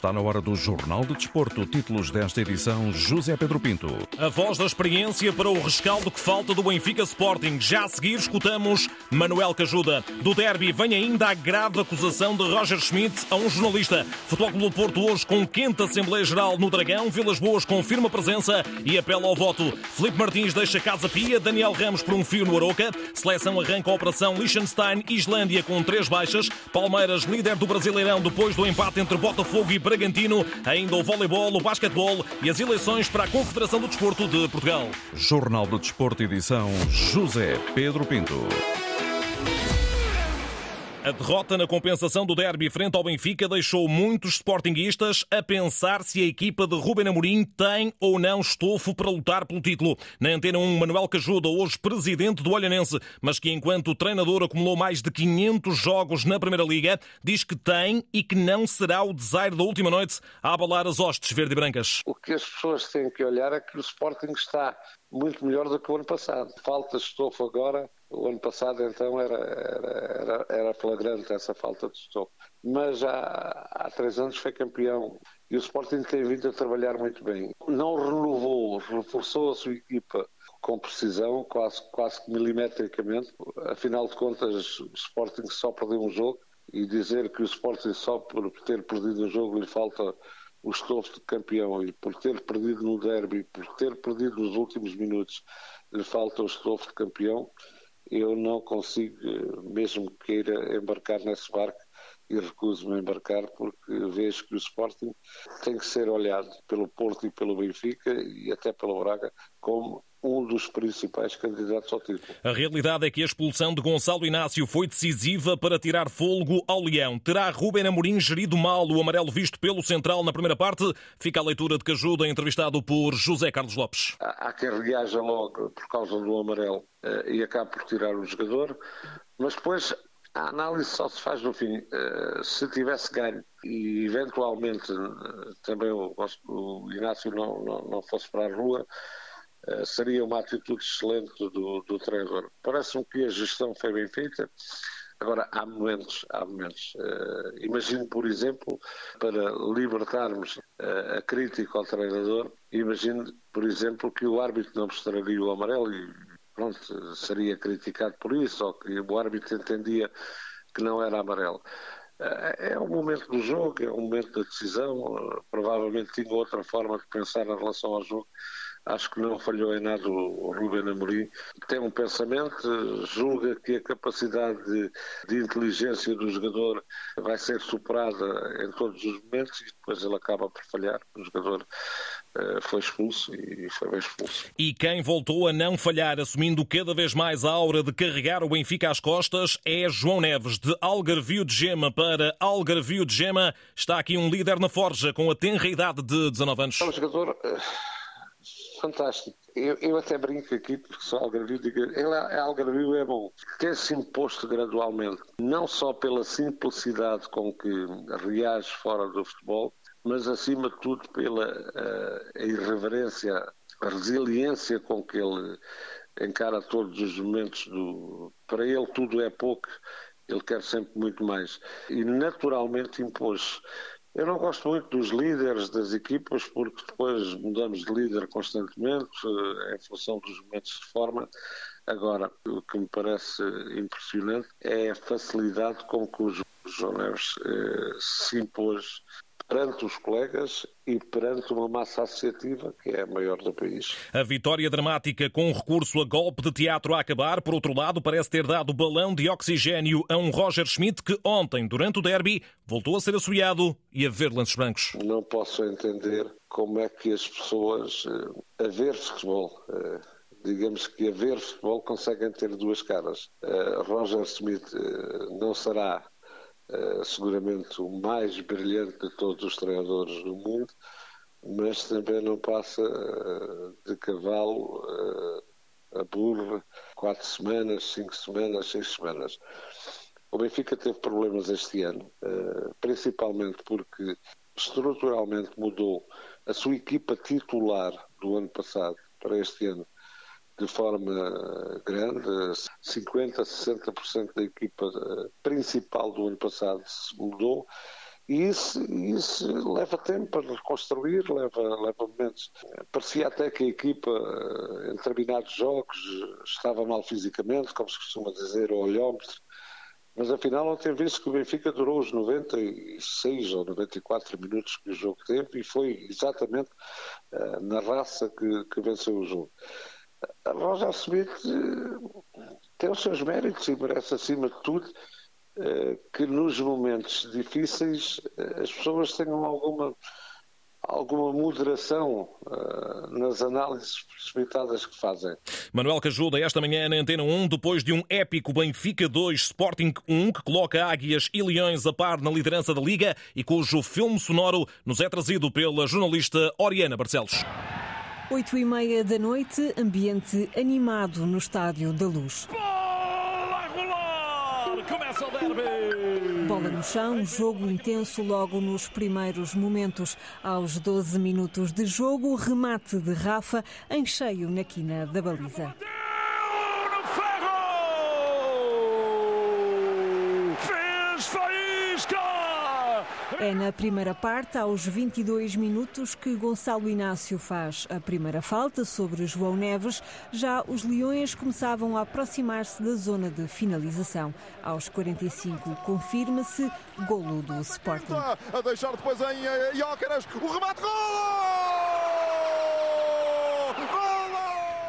Está na hora do Jornal de Desporto. Títulos desta edição: José Pedro Pinto. A voz da experiência para o rescaldo que falta do Benfica Sporting. Já a seguir escutamos Manuel Cajuda. Do derby vem ainda a grave acusação de Roger Schmidt a um jornalista. Futebol Clube do Porto hoje com quinta Assembleia Geral no Dragão. Vilas Boas confirma presença e apela ao voto. Felipe Martins deixa Casa Pia. Daniel Ramos por um fio no Aroca. Seleção arranca a operação Liechtenstein-Islândia com três baixas. Palmeiras líder do Brasileirão depois do empate entre Botafogo e Bragantino, ainda o voleibol, o basquetebol e as eleições para a Confederação do Desporto de Portugal. Jornal do Desporto, edição José Pedro Pinto. A derrota na compensação do derby frente ao Benfica deixou muitos sportinguistas a pensar se a equipa de Ruben Amorim tem ou não estofo para lutar pelo título. Na Antena 1, Manuel Cajuda, hoje presidente do Olhanense, mas que enquanto treinador acumulou mais de 500 jogos na Primeira Liga, diz que tem e que não será o desaire da última noite a abalar as hostes verde e brancas. O que as pessoas têm que olhar é que o Sporting está muito melhor do que o ano passado. Falta estofo agora o ano passado, então, era, era, era, flagrante essa falta de estofo. Mas já há três anos foi campeão e o Sporting tem vindo a trabalhar muito bem. Não renovou, reforçou a sua equipa com precisão, quase, quase milimetricamente. Afinal de contas, o Sporting só perdeu um jogo e dizer que o Sporting só por ter perdido um jogo lhe falta o estofo de campeão e por ter perdido no derby, por ter perdido nos últimos minutos, lhe falta o estofo de campeão eu não consigo, mesmo que queira embarcar nesse barco, e recuso-me a embarcar porque vejo que o Sporting tem que ser olhado pelo Porto e pelo Benfica e até pelo Braga como um dos principais candidatos ao título. A realidade é que a expulsão de Gonçalo Inácio foi decisiva para tirar folgo ao Leão. Terá Ruben Amorim gerido mal o amarelo visto pelo Central na primeira parte? Fica a leitura de que ajuda entrevistado por José Carlos Lopes. Há quem reaja logo por causa do amarelo eh, e acabe por tirar o jogador, mas depois a análise só se faz no fim. Eh, se tivesse ganho e eventualmente eh, também o, Inácio não, não, não fosse para a rua, seria uma atitude excelente do, do treinador. Parece-me que a gestão foi bem feita. Agora, há momentos, há momentos. Uh, imagino, por exemplo, para libertarmos uh, a crítica ao treinador, imagino, por exemplo, que o árbitro não mostraria o amarelo e, pronto, seria criticado por isso, ou que o árbitro entendia que não era amarelo. É um momento do jogo, é um momento da decisão, provavelmente tinha outra forma de pensar em relação ao jogo Acho que não falhou em nada o Ruben Amorim. Tem um pensamento, julga que a capacidade de, de inteligência do jogador vai ser superada em todos os momentos e depois ele acaba por falhar. O jogador uh, foi expulso e foi bem expulso. E quem voltou a não falhar, assumindo cada vez mais a aura de carregar o Benfica às costas, é João Neves, de Algarvio de Gema para Algarvio de Gema. Está aqui um líder na forja com a tenra idade de 19 anos. É um jogador uh fantástico. Eu, eu, até brinco aqui, porque sou algarvio, digo, ele é, algarvio é bom. Tem-se imposto gradualmente, não só pela simplicidade com que reage fora do futebol, mas acima de tudo pela uh, irreverência, a resiliência com que ele encara todos os momentos do. Para ele tudo é pouco, ele quer sempre muito mais. E naturalmente impôs eu não gosto muito dos líderes das equipas porque depois mudamos de líder constantemente eh, em função dos momentos de forma. Agora, o que me parece impressionante é a facilidade com que o João Neves eh, se impôs perante os colegas e perante uma massa associativa que é a maior do país. A vitória dramática com recurso a golpe de teatro a acabar, por outro lado, parece ter dado balão de oxigênio a um Roger Schmidt que ontem, durante o derby, voltou a ser assobiado e a ver lances brancos. Não posso entender como é que as pessoas, eh, a ver futebol, eh, digamos que a ver futebol conseguem ter duas caras. Eh, Roger Smith não será eh, seguramente o mais brilhante de todos os treinadores do mundo, mas também não passa uh, de cavalo uh, a burro quatro semanas, cinco semanas, seis semanas. O Benfica teve problemas este ano, principalmente porque estruturalmente mudou a sua equipa titular do ano passado para este ano de forma grande. 50%, 60% da equipa eh, principal do ano passado se mudou E isso, isso leva tempo para reconstruir, leva, leva momentos. Parecia até que a equipa, em determinados jogos, estava mal fisicamente, como se costuma dizer, o olhómetro. Mas afinal, ontem visto que o Benfica durou os 96 ou 94 minutos que o jogo teve e foi exatamente uh, na raça que, que venceu o jogo. A Roger Smith tem os seus méritos e merece, acima de tudo, uh, que nos momentos difíceis as pessoas tenham alguma alguma moderação uh, nas análises precipitadas que fazem. Manuel Cajuda, esta manhã na Antena 1, depois de um épico Benfica 2 Sporting 1, que coloca Águias e Leões a par na liderança da Liga e cujo filme sonoro nos é trazido pela jornalista Oriana Barcelos. Oito e meia da noite, ambiente animado no Estádio da Luz. Bola a rolar! Começa o derby! Bola no chão, jogo intenso logo nos primeiros momentos. Aos 12 minutos de jogo, remate de Rafa em cheio na quina da baliza. Fez faísca! É na primeira parte, aos 22 minutos, que Gonçalo Inácio faz a primeira falta sobre João Neves. Já os Leões começavam a aproximar-se da zona de finalização. Aos 45, confirma-se golo do Sporting. A deixar depois em Iócaras o remate, gol!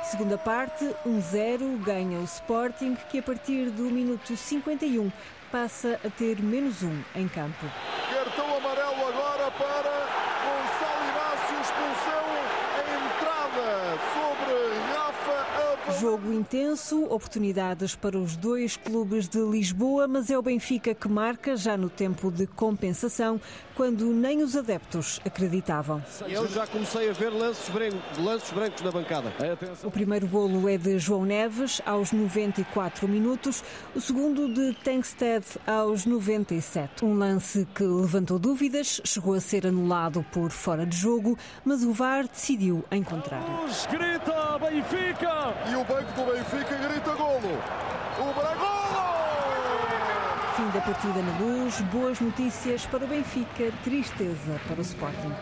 Segunda parte, 1-0, ganha o Sporting, que a partir do minuto 51 passa a ter menos um em campo. Cartão amarelo agora para Gonçalo Inácio, expulsão entrada sobre Rafa Jogo intenso, oportunidades para os dois clubes de Lisboa, mas é o Benfica que marca já no tempo de compensação, quando nem os adeptos acreditavam. Eu já comecei a ver lances brancos, lances brancos na bancada. O primeiro golo é de João Neves, aos 94 minutos, o segundo de Tankstead, aos 97. Um lance que levantou dúvidas, chegou a ser anulado por fora de jogo, mas o VAR decidiu em contrário. Grita Benfica! E o banco do Benfica grita golo. O Bragolo! Fim da partida na luz, boas notícias para o Benfica, tristeza para o Sporting.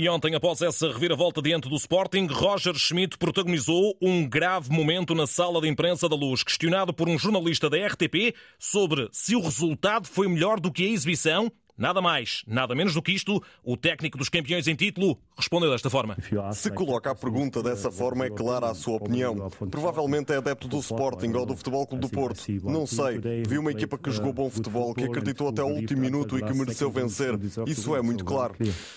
E ontem, após essa reviravolta diante do Sporting, Roger Schmidt protagonizou um grave momento na sala de imprensa da Luz, questionado por um jornalista da RTP sobre se o resultado foi melhor do que a exibição. Nada mais, nada menos do que isto, o técnico dos campeões em título respondeu desta forma. Se coloca a pergunta dessa forma, é clara a sua opinião. Provavelmente é adepto do Sporting ou do Futebol Clube do Porto. Não sei. Vi uma equipa que jogou bom futebol, que acreditou até o último minuto e que mereceu vencer. Isso é muito claro.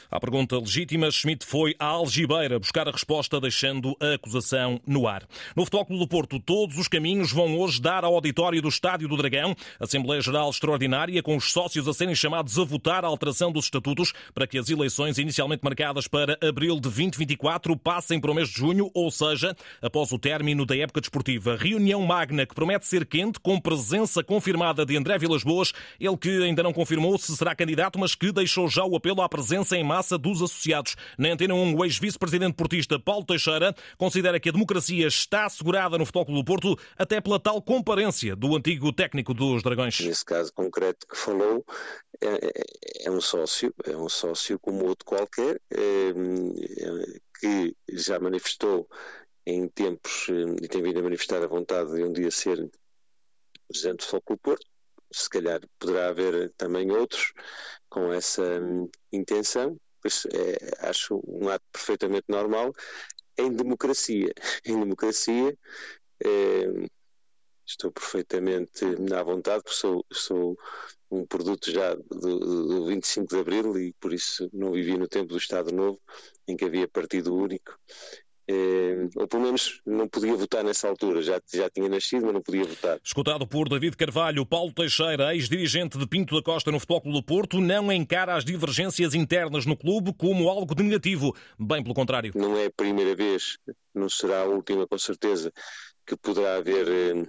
À pergunta legítima, Schmidt foi à algibeira buscar a resposta, deixando a acusação no ar. No Futebol Clube do Porto, todos os caminhos vão hoje dar ao auditório do Estádio do Dragão. Assembleia Geral Extraordinária, com os sócios a serem chamados a votar a alteração dos estatutos para que as eleições inicialmente marcadas para abril de 2024 passem para o mês de junho, ou seja, após o término da época desportiva. Reunião magna que promete ser quente, com presença confirmada de André Vilas Boas, ele que ainda não confirmou se será candidato, mas que deixou já o apelo à presença em massa dos associados. Na Antena 1, o ex-vice-presidente portista Paulo Teixeira considera que a democracia está assegurada no Futebol Clube do Porto, até pela tal comparência do antigo técnico dos Dragões. Nesse caso concreto que falou, é, é um sócio, é um sócio como outro qualquer, é, que já manifestou em tempos e tem vindo a manifestar a vontade de um dia ser presidente do Clube Porto. Se calhar poderá haver também outros com essa intenção, pois é, acho um ato perfeitamente normal em democracia. Em democracia é, estou perfeitamente à vontade, porque sou, sou um produto já do, do 25 de Abril e por isso não vivi no tempo do Estado Novo, em que havia partido único. Eh, ou pelo menos não podia votar nessa altura, já, já tinha nascido, mas não podia votar. Escutado por David Carvalho, Paulo Teixeira, ex-dirigente de Pinto da Costa no Futebol Clube do Porto, não encara as divergências internas no clube como algo de negativo, bem pelo contrário. Não é a primeira vez, não será a última com certeza, que poderá haver eh,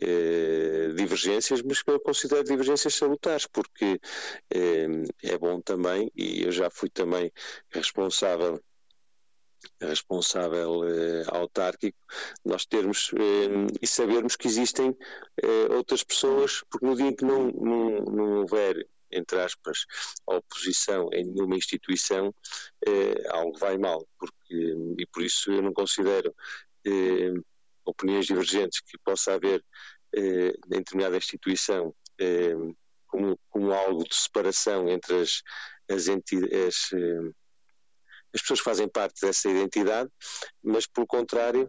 eh, divergências, mas que eu considero divergências salutares, porque eh, é bom também, e eu já fui também responsável responsável eh, autárquico, nós termos eh, e sabermos que existem eh, outras pessoas, porque no dia em que não, não, não houver entre aspas, oposição em nenhuma instituição, eh, algo vai mal, porque, e por isso eu não considero eh, opiniões divergentes que possa haver eh, em determinada instituição eh, como, como, algo de separação entre as, as, as, eh, as pessoas que fazem parte dessa identidade, mas pelo contrário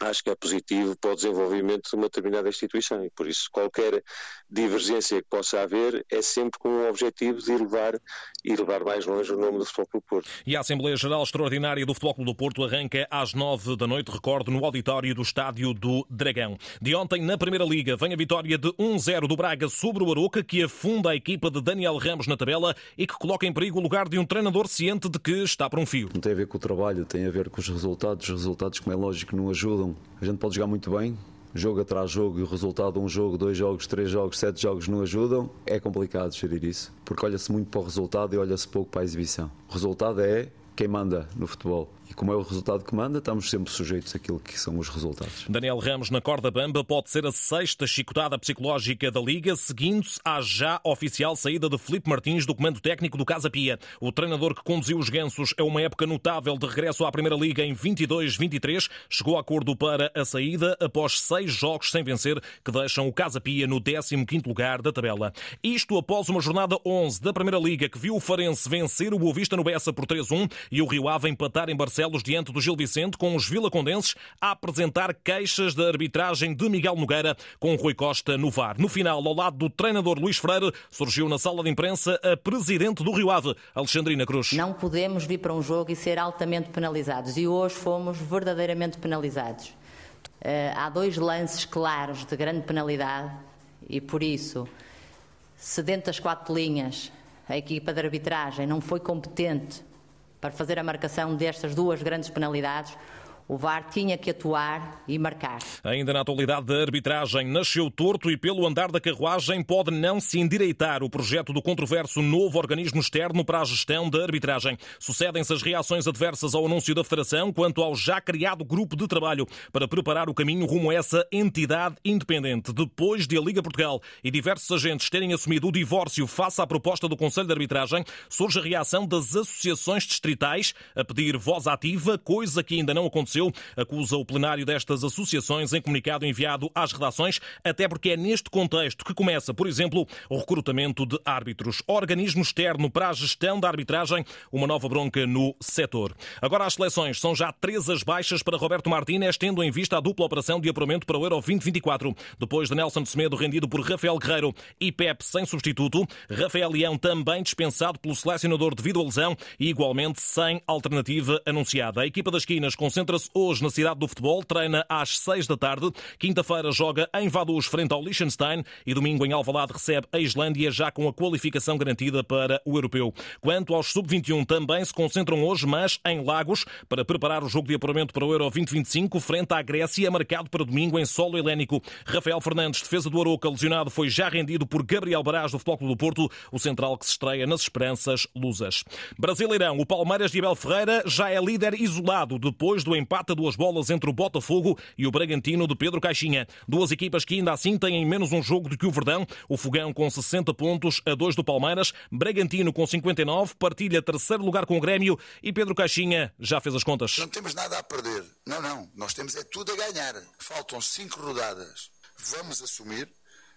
acho que é positivo para o desenvolvimento de uma determinada instituição e por isso qualquer divergência que possa haver é sempre com o objetivo de elevar e levar mais longe o nome do Futebol Clube do Porto. E a Assembleia Geral Extraordinária do Futebol Clube do Porto arranca às nove da noite, recordo, no auditório do Estádio do Dragão. De ontem, na Primeira Liga, vem a vitória de 1-0 do Braga sobre o Aroca, que afunda a equipa de Daniel Ramos na tabela e que coloca em perigo o lugar de um treinador ciente de que está por um fio. Não tem a ver com o trabalho, tem a ver com os resultados. Os resultados, como é lógico, não ajudam. A gente pode jogar muito bem, jogo atrás jogo e o resultado um jogo, dois jogos, três jogos, sete jogos não ajudam, é complicado gerir isso, porque olha-se muito para o resultado e olha-se pouco para a exibição. O resultado é quem manda no futebol. E como é o resultado que manda, estamos sempre sujeitos àquilo que são os resultados. Daniel Ramos na corda bamba pode ser a sexta chicotada psicológica da Liga, seguindo-se à já oficial saída de Felipe Martins do comando técnico do Casa Pia. O treinador que conduziu os gansos é uma época notável de regresso à Primeira Liga em 22-23. Chegou a acordo para a saída após seis jogos sem vencer, que deixam o Casa Pia no 15º lugar da tabela. Isto após uma jornada 11 da Primeira Liga que viu o Farense vencer o Boa Vista no Bessa por 3-1 e o Rio Ave empatar em Barcelona Barcelos diante do Gil Vicente, com os vilacondenses a apresentar queixas da arbitragem de Miguel Nogueira com Rui Costa no VAR. No final, ao lado do treinador Luís Freire, surgiu na sala de imprensa a presidente do Rio Ave, Alexandrina Cruz. Não podemos vir para um jogo e ser altamente penalizados e hoje fomos verdadeiramente penalizados. Eh, há dois lances claros de grande penalidade e por isso, se dentro das quatro linhas a equipa de arbitragem não foi competente para fazer a marcação destas duas grandes penalidades, o VAR tinha que atuar e marcar. Ainda na atualidade da arbitragem, nasceu torto e pelo andar da carruagem pode não se endireitar o projeto do controverso novo organismo externo para a gestão da arbitragem. Sucedem-se as reações adversas ao anúncio da Federação quanto ao já criado grupo de trabalho para preparar o caminho rumo a essa entidade independente. Depois de a Liga Portugal e diversos agentes terem assumido o divórcio face à proposta do Conselho de Arbitragem, surge a reação das associações distritais a pedir voz ativa, coisa que ainda não aconteceu aconteceu, acusa o plenário destas associações em comunicado enviado às redações, até porque é neste contexto que começa, por exemplo, o recrutamento de árbitros. Organismo externo para a gestão da arbitragem, uma nova bronca no setor. Agora as seleções são já três as baixas para Roberto Martínez, tendo em vista a dupla operação de apuramento para o Euro 2024. Depois de Nelson Semedo rendido por Rafael Guerreiro e Pep sem substituto, Rafael Leão também dispensado pelo selecionador devido à lesão e igualmente sem alternativa anunciada. A equipa das esquinas concentra-se hoje na cidade do futebol, treina às 6 da tarde. Quinta-feira joga em Vaduz frente ao Liechtenstein e domingo em Alvalade recebe a Islândia já com a qualificação garantida para o europeu. Quanto aos sub-21 também se concentram hoje, mas em Lagos, para preparar o jogo de apuramento para o Euro 2025 frente à Grécia, marcado para domingo em solo helénico. Rafael Fernandes, defesa do Aroca, lesionado, foi já rendido por Gabriel Barás do Futebol Clube do Porto, o central que se estreia nas esperanças lusas. Brasileirão, o Palmeiras de Abel Ferreira já é líder isolado depois do empate empata duas bolas entre o Botafogo e o Bragantino de Pedro Caixinha. Duas equipas que ainda assim têm menos um jogo do que o Verdão. O Fogão com 60 pontos a 2 do Palmeiras, Bragantino com 59, partilha terceiro lugar com o Grêmio e Pedro Caixinha já fez as contas. Não temos nada a perder. Não, não. Nós temos é tudo a ganhar. Faltam cinco rodadas. Vamos assumir,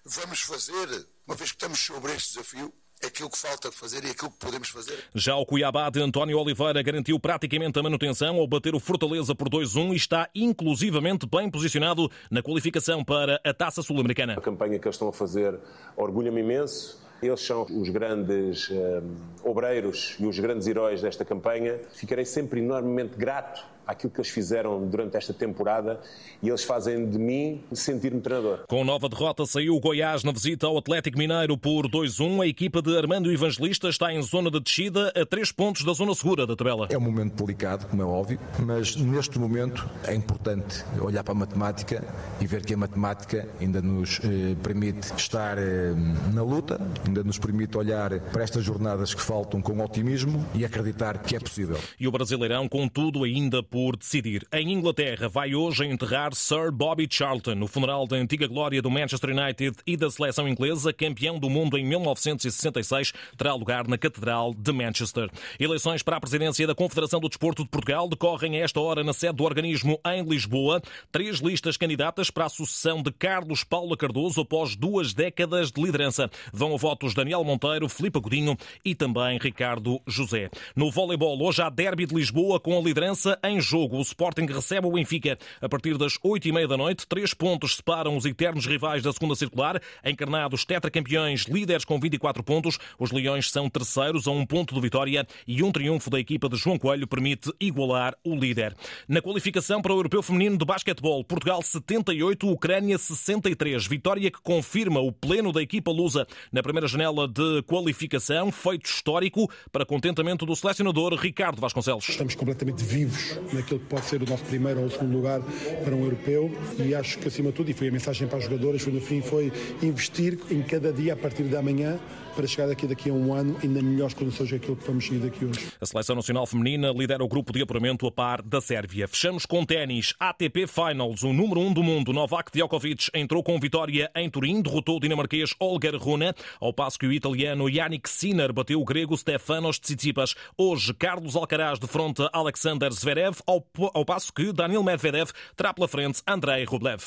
vamos fazer, uma vez que estamos sobre este desafio, aquilo que falta fazer e aquilo que podemos fazer. Já o Cuiabá de António Oliveira garantiu praticamente a manutenção ao bater o Fortaleza por 2-1 e está inclusivamente bem posicionado na qualificação para a Taça Sul-Americana. A campanha que eles estão a fazer orgulha-me imenso. Eles são os grandes um, obreiros e os grandes heróis desta campanha. Ficarei sempre enormemente grato àquilo que eles fizeram durante esta temporada e eles fazem de mim sentir-me treinador. Com nova derrota saiu o Goiás na visita ao Atlético Mineiro por 2-1. A equipa de Armando Evangelista está em zona de descida a três pontos da zona segura da tabela. É um momento delicado, como é óbvio, mas neste momento é importante olhar para a matemática e ver que a matemática ainda nos eh, permite estar eh, na luta, ainda nos permite olhar para estas jornadas que faltam com otimismo e acreditar que é possível. E o Brasileirão, contudo, ainda por decidir. Em Inglaterra, vai hoje enterrar Sir Bobby Charlton, o funeral da antiga glória do Manchester United e da seleção inglesa, campeão do mundo em 1966, terá lugar na Catedral de Manchester. Eleições para a presidência da Confederação do Desporto de Portugal decorrem a esta hora na sede do organismo em Lisboa. Três listas candidatas para a sucessão de Carlos Paula Cardoso após duas décadas de liderança. Vão a votos Daniel Monteiro, Filipe Godinho e também Ricardo José. No voleibol, hoje há derby de Lisboa com a liderança em jogo. O Sporting recebe o Benfica a partir das oito e meia da noite. Três pontos separam os eternos rivais da segunda circular. Encarnados tetracampeões, líderes com 24 pontos. Os Leões são terceiros a um ponto de vitória e um triunfo da equipa de João Coelho permite igualar o líder. Na qualificação para o Europeu Feminino de Basquetebol, Portugal 78, Ucrânia 63. Vitória que confirma o pleno da equipa lusa na primeira janela de qualificação. Feito histórico para contentamento do selecionador Ricardo Vasconcelos. Estamos completamente vivos naquilo que pode ser o nosso primeiro ou segundo lugar para um europeu. E acho que acima de tudo, e foi a mensagem para as jogadoras, foi no fim, foi investir em cada dia a partir da manhã para chegar daqui, daqui a um ano ainda melhores condições daquilo que vamos seguir daqui hoje. A Seleção Nacional Feminina lidera o grupo de apuramento a par da Sérvia. Fechamos com ténis. ATP Finals, o número 1 um do mundo, Novak Djokovic, entrou com vitória em Turim, derrotou o dinamarquês Olger Rune, ao passo que o italiano Yannick Sinner bateu o grego Stefanos Tsitsipas. Hoje, Carlos Alcaraz defronta Alexander Zverev, ao, ao passo que Daniel Medvedev terá pela frente Andrei Rublev.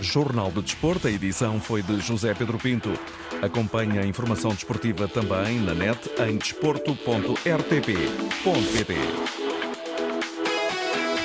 Jornal de Desporto, a edição foi de José Pedro Pinto. Acompanhe a informação desportiva também na net em desporto.rtp.pt.